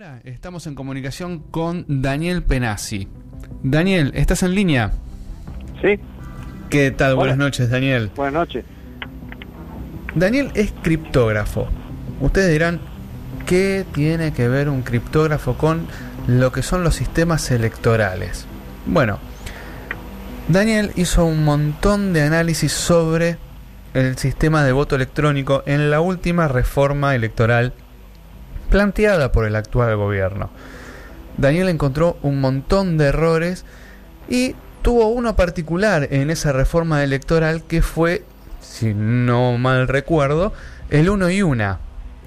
Ahora estamos en comunicación con Daniel Penasi. Daniel, ¿estás en línea? Sí, ¿Qué tal? Buenas noches, Daniel. buenas noches. Daniel es criptógrafo. Ustedes dirán, ¿qué tiene que ver un criptógrafo con lo que son los sistemas electorales? Bueno, Daniel hizo un montón de análisis sobre el sistema de voto electrónico en la última reforma electoral planteada por el actual gobierno. Daniel encontró un montón de errores y tuvo uno particular en esa reforma electoral que fue, si no mal recuerdo, el uno y una.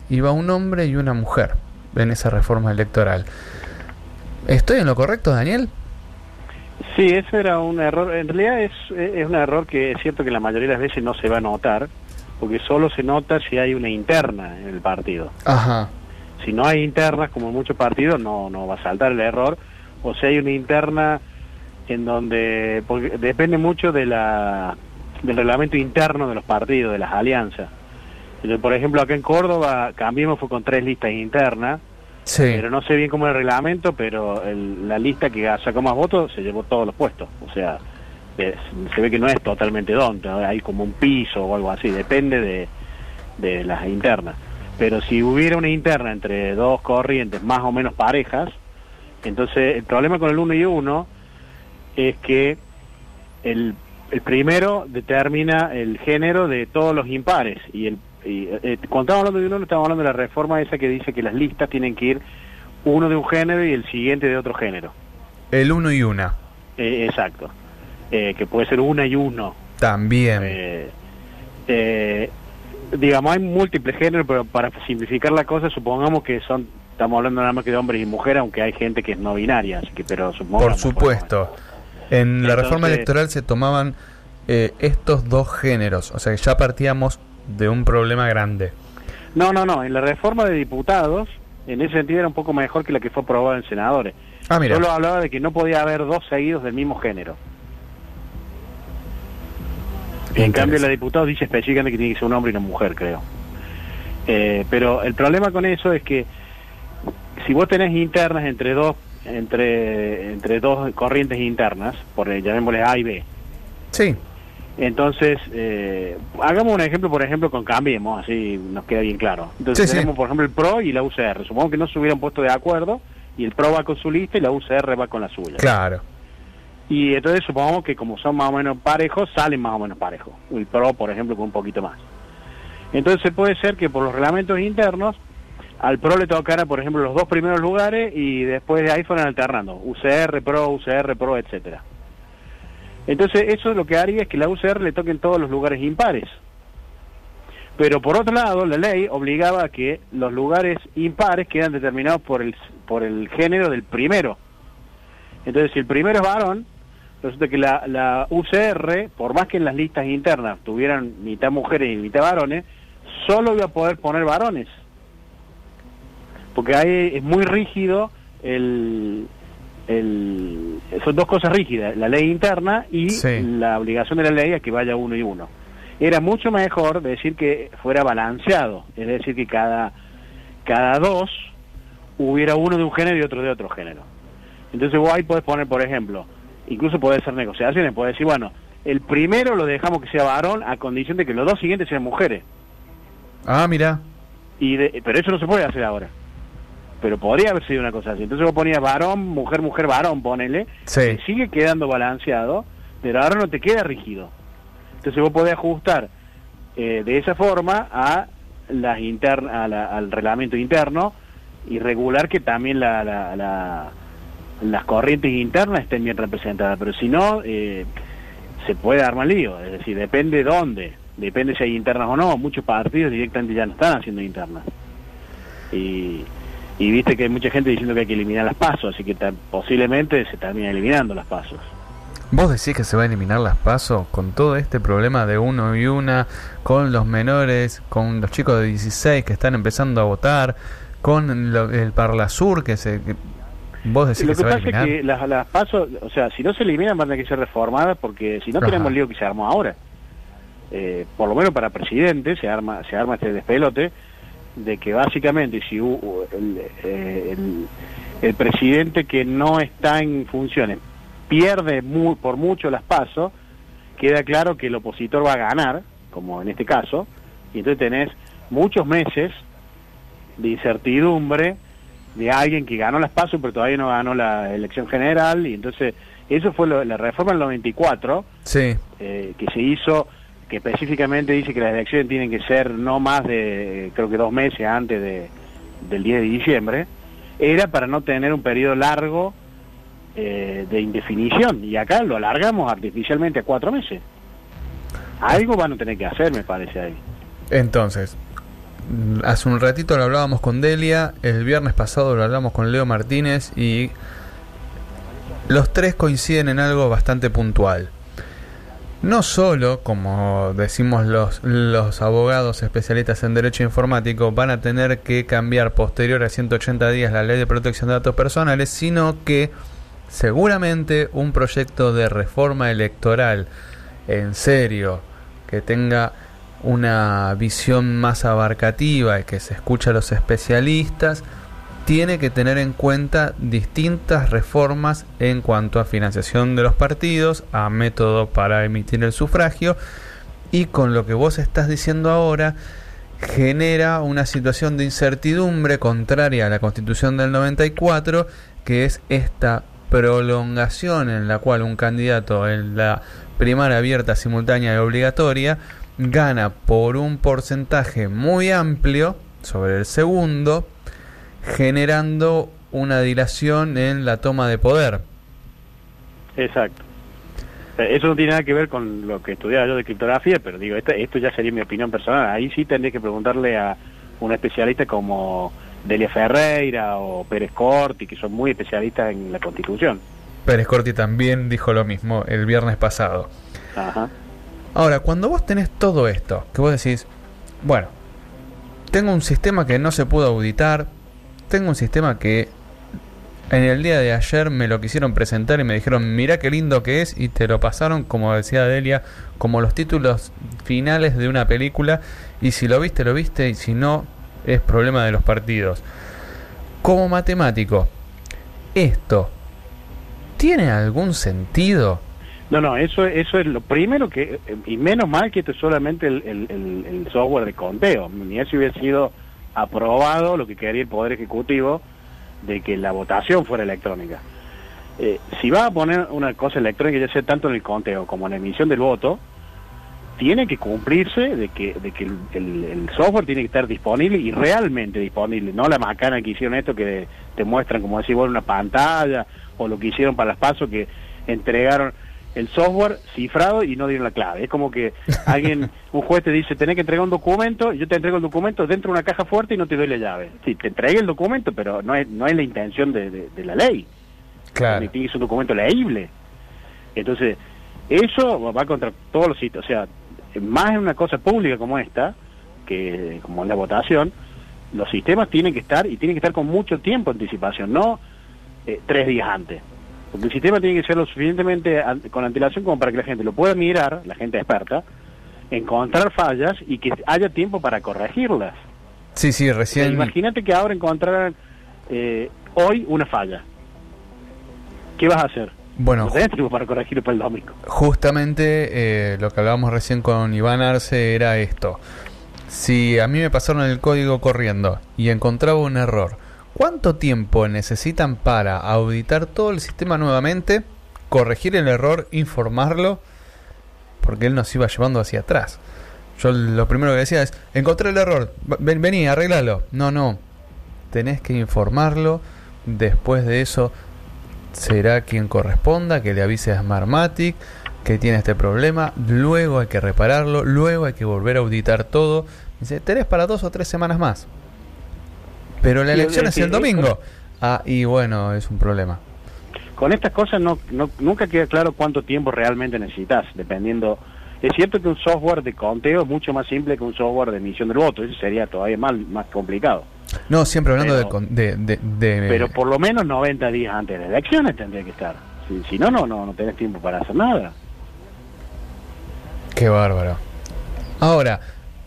Iba un hombre y una mujer en esa reforma electoral. ¿Estoy en lo correcto, Daniel? Sí, eso era un error. En realidad es, es un error que es cierto que la mayoría de las veces no se va a notar, porque solo se nota si hay una interna en el partido. Ajá. Si no hay internas, como en muchos partidos, no, no va a saltar el error. O si hay una interna en donde... Porque depende mucho de la, del reglamento interno de los partidos, de las alianzas. Entonces, por ejemplo, acá en Córdoba, Cambiemos fue con tres listas internas, Sí. pero no sé bien cómo es el reglamento, pero el- la lista que sacó más votos se llevó todos los puestos. O sea, se ve que no es totalmente donde hay como un piso o algo así, depende de, de las internas. Pero si hubiera una interna entre dos corrientes más o menos parejas, entonces el problema con el uno y uno es que el, el primero determina el género de todos los impares y el y, eh, cuando estamos hablando de uno estamos hablando de la reforma esa que dice que las listas tienen que ir uno de un género y el siguiente de otro género El uno y una. Eh, exacto Eh, que puede ser una y uno También. Eh, digamos hay múltiples géneros pero para simplificar la cosa supongamos que son estamos hablando nada más que de hombres y mujeres aunque hay gente que es no binaria así que pero supongamos Por supuesto. En la reforma electoral se tomaban eh, estos dos géneros. O sea que ya partíamos de un problema grande. No, no, no. En la reforma de diputados, en ese sentido era un poco mejor que la que fue aprobada en senadores. Ah, mira. Solo hablaba de que no podía haber dos seguidos del mismo género. En cambio, la de diputados dice específicamente que tiene que ser un hombre y una mujer, creo. Eh, pero el problema con eso es que si vos tenés internas entre dos entre entre dos corrientes internas, por llamémosle A y B, Sí. entonces, eh, hagamos un ejemplo, por ejemplo, con Cambiemos, así nos queda bien claro. Entonces Sí, sí. tenemos, por ejemplo, el PRO y la UCR. Supongo que no se hubieran puesto de acuerdo y el PRO va con su lista y la UCR va con la suya. Claro. Y entonces supongamos que como son más o menos parejos, salen más o menos parejos. El PRO, por ejemplo, con un poquito más. Entonces puede ser que por los reglamentos internos al PRO le tocara, por ejemplo, los dos primeros lugares y después de ahí fueran alternando. UCR, PRO, UCR, PRO, etcétera. Entonces eso lo que haría es que la UCR le toquen todos los lugares impares. Pero por otro lado, la ley obligaba a que los lugares impares quedan determinados por el, por el género del primero. Entonces, si el primero es varón, resulta que la, la UCR, por más que en las listas internas tuvieran mitad mujeres y mitad varones, solo iba a poder poner varones. Porque ahí es muy rígido el, el, son dos cosas rígidas, la ley interna y Sí. la obligación de la ley a que vaya uno y uno. Era mucho mejor decir que fuera balanceado, es decir, que cada, cada dos hubiera uno de un género y otro de otro género. Entonces vos ahí podés poner, por ejemplo, incluso podés hacer negociaciones, podés decir, bueno, el primero lo dejamos que sea varón a condición de que los dos siguientes sean mujeres. Ah, mira. Y de- pero eso no se puede hacer ahora. Pero podría haber sido una cosa así. Entonces vos ponías varón, mujer, mujer, varón, ponele. Sí. que sigue quedando balanceado, pero ahora no te queda rígido. Entonces vos podés ajustar eh, de esa forma a las intern a la- al reglamento interno y regular que también la, la- la- las corrientes internas estén bien representadas. Pero si no, eh, se puede armar lío. Es decir, depende dónde. Depende si hay internas o no. Muchos partidos directamente ya no están haciendo internas. Y, y viste que hay mucha gente diciendo que hay que eliminar las pasos, así que posiblemente se termina eliminando las pasos. ¿Vos decís que se va a eliminar las pasos con todo este problema de uno y una, con los menores, con los chicos de 16 que están empezando a votar, con lo- el Parlasur que se... que- ¿Vos decís Lo que que se va a pasa es que las, las pasos, o sea, si no se eliminan van a tener que ser reformadas porque si no Ajá. tenemos el lío que se armó ahora. Eh, por lo menos para presidente se arma se arma este despelote de que básicamente si el, el, el, presidente que no está en funciones pierde muy, por mucho las pasos, queda claro que el opositor va a ganar, como en este caso, y entonces tenés muchos meses de incertidumbre de alguien que ganó las pasos pero todavía no ganó la elección general y entonces eso fue la reforma del 94 sí. Eh, que se hizo que específicamente dice que las elecciones tienen que ser no más de creo que dos meses antes de, del 10 de diciembre era para no tener un periodo largo eh, de indefinición y acá lo alargamos artificialmente a cuatro meses algo van a tener que hacer me parece ahí entonces hace un ratito lo hablábamos con Delia, el viernes pasado lo hablamos con Leo Martínez y los tres coinciden en algo bastante puntual. No solo, como decimos los, los abogados especialistas en derecho informático, van a tener que cambiar posterior a 180 días la ley de protección de datos personales, sino que seguramente un proyecto de reforma electoral en serio, que tenga una visión más abarcativa y que se escucha a los especialistas, tiene que tener en cuenta distintas reformas en cuanto a financiación de los partidos, a método para emitir el sufragio y con lo que vos estás diciendo ahora genera una situación de incertidumbre contraria a la constitución del 94 que es esta prolongación en la cual un candidato en la primaria abierta, simultánea y obligatoria gana por un porcentaje muy amplio sobre el segundo, generando una dilación en la toma de poder. Exacto. Eh, eso no tiene nada que ver con lo que estudiaba yo de criptografía, pero digo, esto, esto ya sería mi opinión personal. Ahí sí tendría que preguntarle a un especialista como Delia Ferreira o Pérez Corti, que son muy especialistas en la Constitución. Pérez Corti también dijo lo mismo el viernes pasado. Ajá. Ahora, cuando vos tenés todo esto, que vos decís, bueno, tengo un sistema que no se pudo auditar, tengo un sistema que en el día de ayer me lo quisieron presentar y me dijeron, mira qué lindo que es, y te lo pasaron, como decía Delia, como los títulos finales de una película, y si lo viste, lo viste, y si no, es problema de los partidos. Como matemático, ¿esto tiene algún sentido? No, no, eso, eso es lo primero que, y menos mal que esto es solamente el, software de conteo, ni eso hubiera sido aprobado lo que quería el Poder Ejecutivo de que la votación fuera electrónica. Eh, si va a poner una cosa electrónica, ya sea tanto en el conteo como en la emisión del voto, tiene que cumplirse de que, de que el, software tiene que estar disponible y realmente disponible, no la macana que hicieron esto que te muestran, como decir, bueno, una pantalla, o lo que hicieron para las pasos que entregaron el software cifrado y no dieron la clave. Es como que alguien, un juez te dice, tenés que entregar un documento, yo te entrego el documento dentro de una caja fuerte y no te doy la llave. Sí, te entregué el documento, pero no es, no es la intención de, la ley. Claro. Tienes un documento leíble. Entonces, eso va contra todos los sitios. O sea, más en una cosa pública como esta, que como la votación, los sistemas tienen que estar y tienen que estar con mucho tiempo de anticipación, no eh, tres días antes. Porque el sistema tiene que ser lo suficientemente con antelación como para que la gente lo pueda mirar, la gente experta, encontrar fallas y que haya tiempo para corregirlas. Sí, sí, recién. imagínate que ahora encontraran eh, hoy una falla. ¿Qué vas a hacer? Bueno, no tenés tiempo para corregirlo para el domingo. Justamente eh, lo que hablábamos recién con Iván Arce era esto. Si a mí me pasaron el código corriendo y encontraba un error, ¿Cuánto tiempo necesitan para auditar todo el sistema nuevamente, corregir el error, informarlo? Porque él nos iba llevando hacia atrás. Yo lo primero que decía es, encontré el error, ven, vení, arreglalo. No, no, tenés que informarlo, después de eso será quien corresponda, que le avise a Smartmatic que tiene este problema, luego hay que repararlo, luego hay que volver a auditar todo. Dice, tenés para dos o tres semanas más. Pero la elección es, el domingo. Ah, y bueno, es un problema. Con estas cosas no, nunca queda claro cuánto tiempo realmente necesitas, dependiendo... Es cierto que un software de conteo es mucho más simple que un software de emisión del voto, eso sería todavía más, más complicado. No, siempre hablando de, de, Pero por lo menos 90 días antes de las elecciones tendría que estar. Si, si no, no, no, no tenés tiempo para hacer nada. Qué bárbaro. Ahora,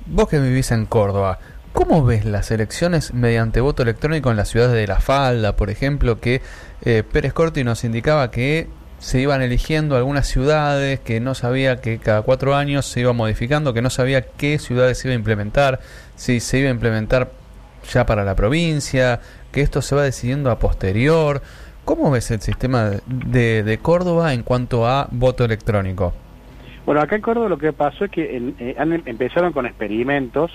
vos que vivís en Córdoba, ¿Cómo ves las elecciones mediante voto electrónico en las ciudades de La Falda, por ejemplo, que eh, Pérez Corti nos indicaba que se iban eligiendo algunas ciudades, que no sabía que cada cuatro años se iba modificando, que no sabía qué ciudades iba a implementar, si se iba a implementar ya para la provincia, que esto se va decidiendo a posterior. ¿Cómo ves el sistema de, de Córdoba en cuanto a voto electrónico? Bueno, acá en Córdoba lo que pasó es que en, eh, han, empezaron con experimentos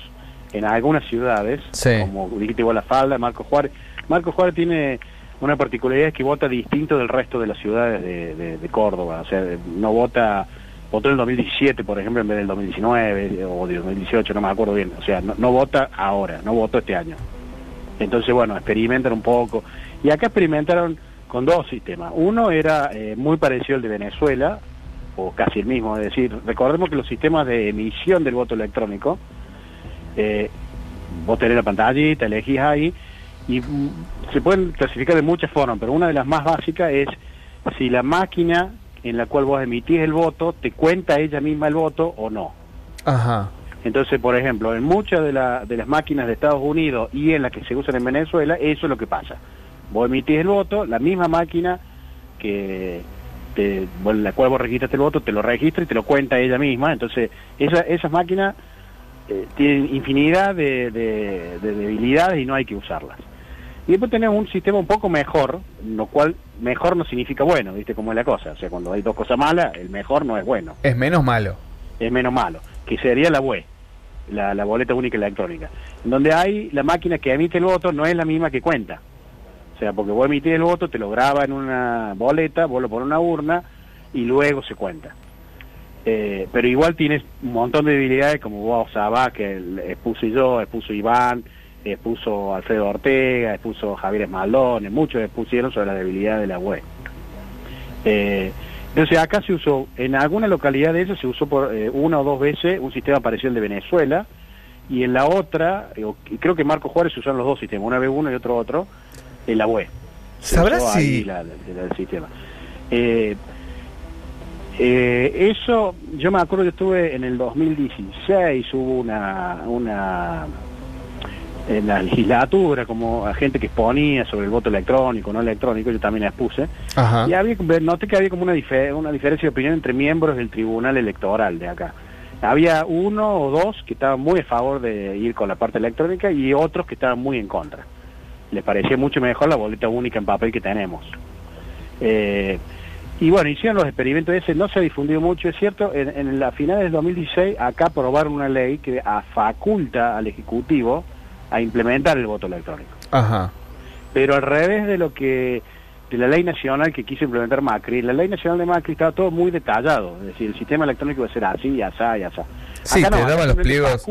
en algunas ciudades, como dijiste igual la falda, Marco Juárez. Marco Juárez tiene una particularidad es que vota distinto del resto de las ciudades de, Córdoba, o sea, no vota, votó en el 2017, por ejemplo, en vez del 2019 o del 2018, no me acuerdo bien, o sea, no, vota ahora, no votó este año. Entonces, bueno, experimentan un poco. Y acá experimentaron con dos sistemas. Uno era eh, muy parecido al de Venezuela, o casi el mismo, es decir, recordemos que los sistemas de emisión del voto electrónico, eh, vos tenés la pantallita, elegís ahí, y mm, se pueden clasificar de muchas formas, pero una de las más básicas es si la máquina en la cual vos emitís el voto te cuenta ella misma el voto o no. Ajá. Entonces, por ejemplo, en muchas de, de las máquinas de Estados Unidos y en las que se usan en Venezuela, eso es lo que pasa. Vos emitís el voto, la misma máquina que te, la cual vos registraste el voto te lo registra y te lo cuenta ella misma. Entonces, esa, esas máquinas eh, tienen infinidad de debilidades y no hay que usarlas. Y después tenemos un sistema un poco mejor, lo cual mejor no significa bueno, ¿viste cómo es la cosa? O sea, cuando hay dos cosas malas, el mejor no es bueno. Es menos malo. Es menos malo, que sería la BUE, la, boleta única electrónica. Donde hay la máquina que emite el voto no es la misma que cuenta. O sea, porque vos emitís el voto, te lo graba en una boleta, vos lo pones en una urna y luego se cuenta. Eh, pero igual tienes un montón de debilidades como vos sabás que expuso yo, expuso Iván, expuso Alfredo Ortega, expuso Javier Esmaldón, muchos expusieron sobre la debilidad de la web. Eh, entonces acá se usó, en alguna localidad de esas se usó por eh, una o dos veces un sistema parecido al de Venezuela, y en la otra, eh, creo que Marco Juárez usaron los dos sistemas, una vez uno y otro otro, en la web. ¿Sabrás si...? el sistema. Eso, yo me acuerdo que estuve en el 2016, hubo una, una en la legislatura, como gente que exponía sobre el voto electrónico, no electrónico, yo también expuse, y había, noté que había como una, una diferencia de opinión entre miembros del tribunal electoral de acá. Había uno o dos que estaban muy a favor de ir con la parte electrónica y otros que estaban muy en contra. Les parecía mucho mejor la boleta única en papel que tenemos. Eh, y bueno, hicieron los experimentos ese, no se ha difundido mucho, es cierto, en, en la finales del 2016 acá aprobaron una ley que faculta al Ejecutivo a implementar el voto electrónico. Ajá. Pero al revés de lo que de la ley nacional que quiso implementar Macri, la ley nacional de Macri estaba todo muy detallado, es decir, el sistema electrónico va a ser así, y así, y así. Sí, te daba los pliegos,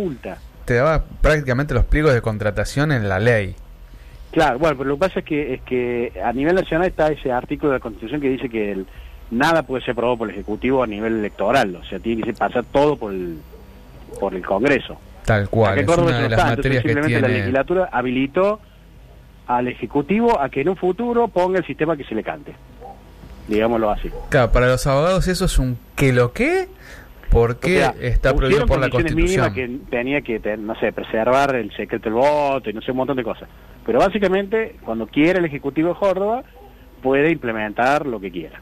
te daba prácticamente los pliegos de contratación en la ley. Claro, bueno, pero lo que pasa es que es que a nivel nacional está ese artículo de la Constitución que dice que el, nada puede ser aprobado por el Ejecutivo a nivel electoral, o sea, tiene que pasar todo por el, por el Congreso. Tal cual, es una de las materias que tiene... la legislatura habilitó al Ejecutivo a que en un futuro ponga el sistema que se le cante. Digámoslo así. Claro, para los abogados eso es un ¿qué lo qué? Porque está prohibido por la Constitución. que tenía que, no sé, preservar el secreto del voto y no sé, un montón de cosas. Pero básicamente, cuando quiere el Ejecutivo de Córdoba, puede implementar lo que quiera.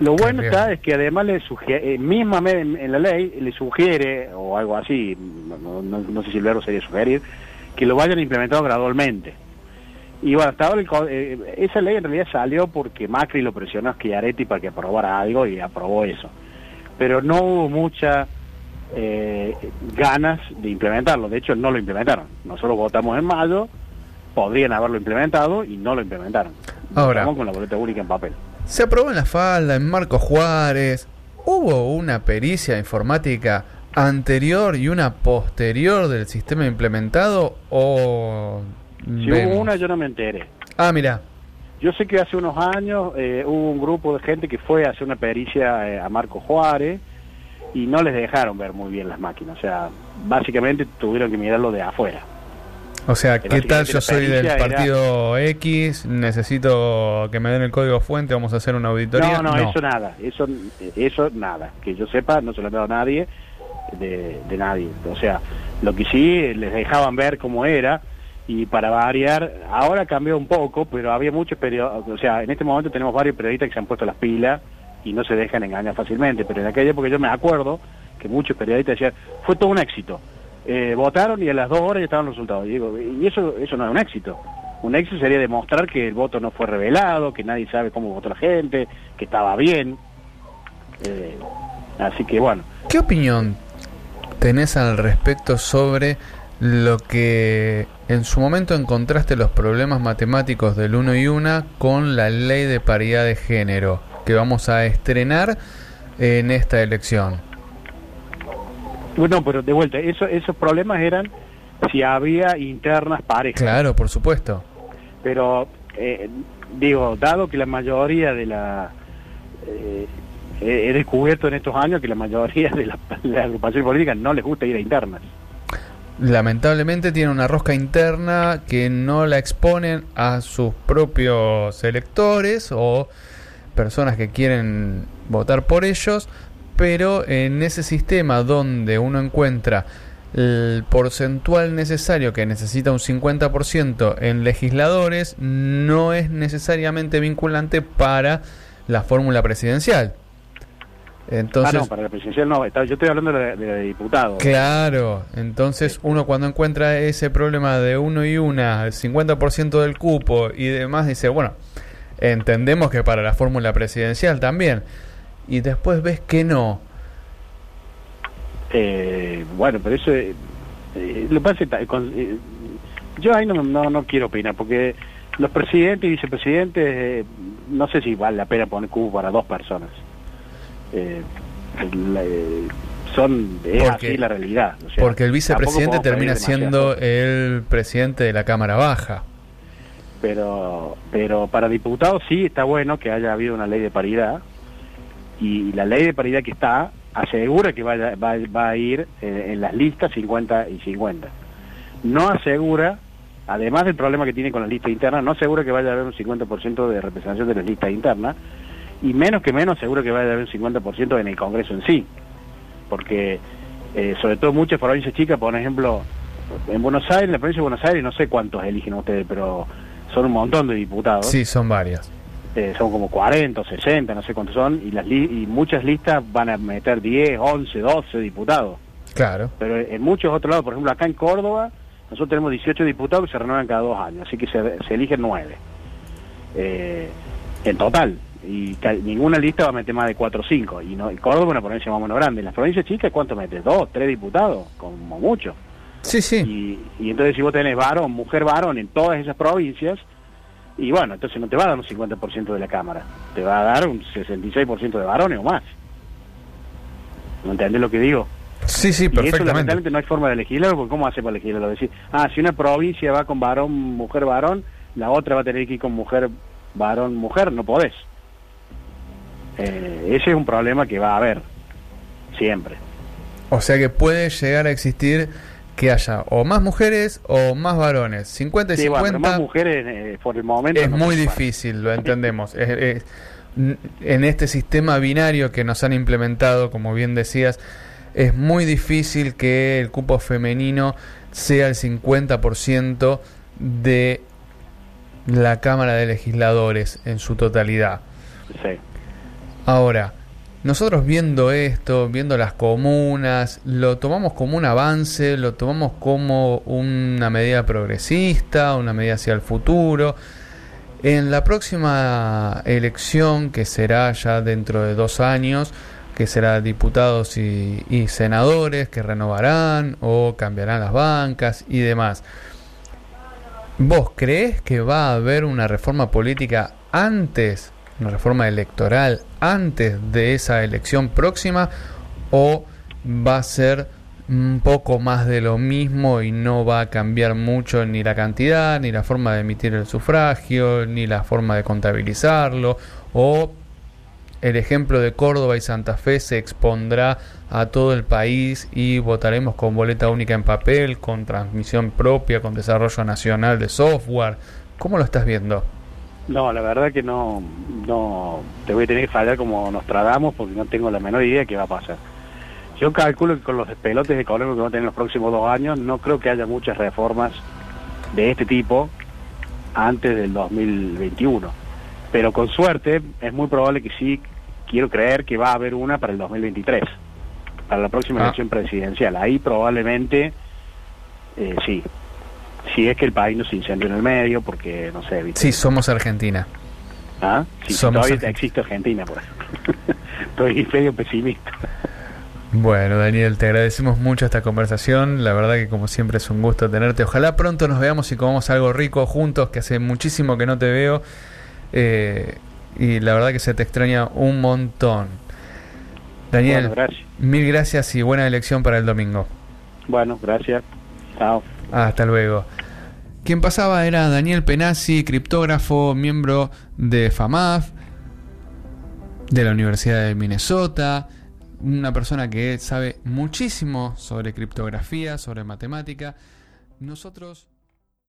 Lo bueno está es que además le sugiere, eh, misma en, la ley le sugiere, o algo así, no, sé si el verbo sería sugerir, que lo vayan implementando gradualmente. Y bueno, hasta ahora eh, esa ley en realidad salió porque Macri lo presionó a Schiaretti para que aprobara algo y aprobó eso. Pero no hubo muchas eh, ganas de implementarlo. De hecho, no lo implementaron. Nosotros votamos en mayo, podrían haberlo implementado y no lo implementaron. Ahora, Estamos con la boleta única en papel. Se aprobó en la falda, en Marco Juárez. ¿Hubo una pericia informática anterior y una posterior del sistema implementado o... Si hubo una, yo no me enteré. Ah, mira. Yo sé que hace unos años eh, hubo un grupo de gente que fue a hacer una pericia eh, a Marco Juárez y no les dejaron ver muy bien las máquinas. O sea, básicamente tuvieron que mirarlo de afuera. O sea, ¿qué tal yo soy del partido X? Necesito que me den el código fuente, vamos a hacer una auditoría. No, no, eso nada, eso, eso nada. Que yo sepa, no se lo han dado a nadie. de, de nadie. O sea, lo que sí les dejaban ver cómo era y para variar, ahora cambió un poco, pero había muchos periodistas, o sea, en este momento tenemos varios periodistas que se han puesto las pilas y no se dejan engañar fácilmente, pero en aquella época yo me acuerdo que muchos periodistas decían, fue todo un éxito. Eh, votaron y a las dos horas ya estaban los resultados. Y, digo, y eso, eso no es un éxito. Un éxito sería demostrar que el voto no fue revelado, que nadie sabe cómo votó la gente, que estaba bien. Eh, así que bueno. ¿Qué opinión tenés al respecto sobre lo que en su momento encontraste los problemas matemáticos del uno y una con la ley de paridad de género que vamos a estrenar en esta elección. Bueno, pero de vuelta, eso, esos problemas eran si había internas parejas. Claro, por supuesto. Pero, eh, digo, dado que la mayoría de la... Eh, he descubierto en estos años que la mayoría de las la agrupaciones políticas no les gusta ir a internas lamentablemente tiene una rosca interna que no la exponen a sus propios electores o personas que quieren votar por ellos, pero en ese sistema donde uno encuentra el porcentual necesario que necesita un 50% en legisladores no es necesariamente vinculante para la fórmula presidencial. Entonces, ah, no, para la presidencial no, yo estoy hablando de, de, diputado. Claro, entonces uno cuando encuentra ese problema de uno y una, el 50% del cupo y demás, dice, bueno, entendemos que para la fórmula presidencial también. Y después ves que no. Eh, bueno, pero eso, eh, lo pasa, eh, yo ahí no, no, no quiero opinar, porque los presidentes y vicepresidentes, eh, no sé si vale la pena poner cupo para dos personas eh, eh, son es así la realidad. porque el vicepresidente termina siendo el presidente de la Cámara Baja. Pero, pero para diputados sí está bueno que haya habido una ley de paridad y la ley de paridad que está asegura que vaya, va, va a ir eh, en las listas 50 y 50. No asegura, además del problema que tiene con las listas internas, no asegura que vaya a haber un 50% de representación de las listas internas, y menos que menos seguro que va a haber un 50% en el Congreso en sí, porque eh, sobre todo muchas provincias chicas, por ejemplo, en Buenos Aires, en la provincia de Buenos Aires, no sé cuántos eligen ustedes, pero son un montón de diputados. Sí, son varias. Eh, son como 40 o 60, no sé cuántos son, y, las y muchas listas van a meter 10, 11, 12 diputados. Claro. Pero en muchos otros lados, por ejemplo, acá en Córdoba, nosotros tenemos 18 diputados que se renuevan cada dos años, así que se, se eligen 9. Eh, en total y ninguna lista va a meter más de 4 o 5. Y, no, y Córdoba es una provincia más o menos grande. En las provincias chicas, ¿cuánto metes? ¿Dos, tres diputados? Como mucho. Sí, sí. Y, y entonces si vos tenés varón, mujer varón en todas esas provincias, y bueno, entonces no te va a dar un 50% de la Cámara, te va a dar un 66% de varones o más. ¿No entendés lo que digo? Sí, sí, perfectamente. Y eso lamentablemente no hay forma de legislarlo, porque ¿cómo hace para legislarlo? Decir, ah, si una provincia va con varón, mujer, varón, la otra va a tener que ir con mujer, varón, mujer, no podés. Eh, ese es un problema que va a haber siempre. O sea que puede llegar a existir que haya o más mujeres o más varones. 50 y 50. más mujeres eh, por el momento. Es muy difícil, lo entendemos. en este sistema binario que nos han implementado, como bien decías, es muy difícil que el cupo femenino sea el 50% de la Cámara de Legisladores en su totalidad. Sí. Ahora, nosotros viendo esto, viendo las comunas, lo tomamos como un avance, lo tomamos como una medida progresista, una medida hacia el futuro. En la próxima elección, que será ya dentro de dos años, que será diputados y, senadores que renovarán o cambiarán las bancas y demás. ¿Vos crees que va a haber una reforma política antes una reforma electoral antes de esa elección próxima o va a ser un poco más de lo mismo y no va a cambiar mucho ni la cantidad, ni la forma de emitir el sufragio, ni la forma de contabilizarlo, o el ejemplo de Córdoba y Santa Fe se expondrá a todo el país y votaremos con boleta única en papel, con transmisión propia, con desarrollo nacional de software. ¿Cómo lo estás viendo? No, la verdad que no, no, te voy a tener que fallar como nos tratamos porque no tengo la menor idea de qué va a pasar. Yo calculo que con los despelotes económicos que vamos a tener en los próximos dos años, no creo que haya muchas reformas de este tipo antes del 2021. Pero con suerte, es muy probable que sí, quiero creer que va a haber una para el 2023, para la próxima Ah. elección presidencial. Ahí probablemente, eh, sí, si es que el país no se incendia en el medio, porque, no sé, ¿viste? Sí, somos Argentina. ¿Ah? Sí, Somos todavía Argentina. existe Argentina, por ejemplo. Estoy medio pesimista. Bueno, Daniel, te agradecemos mucho esta conversación. La verdad que como siempre es un gusto tenerte. Ojalá pronto nos veamos y comamos algo rico juntos, que hace muchísimo que no te veo. Eh, y la verdad que se te extraña un montón. Daniel, Bueno, gracias. mil gracias y buena elección para el domingo. Bueno, gracias. Chao. Hasta luego. Quien pasaba era Daniel Penazzi, criptógrafo, miembro de FAMAF, de la Universidad de Minnesota, una persona que sabe muchísimo sobre criptografía, sobre matemática. Nosotros...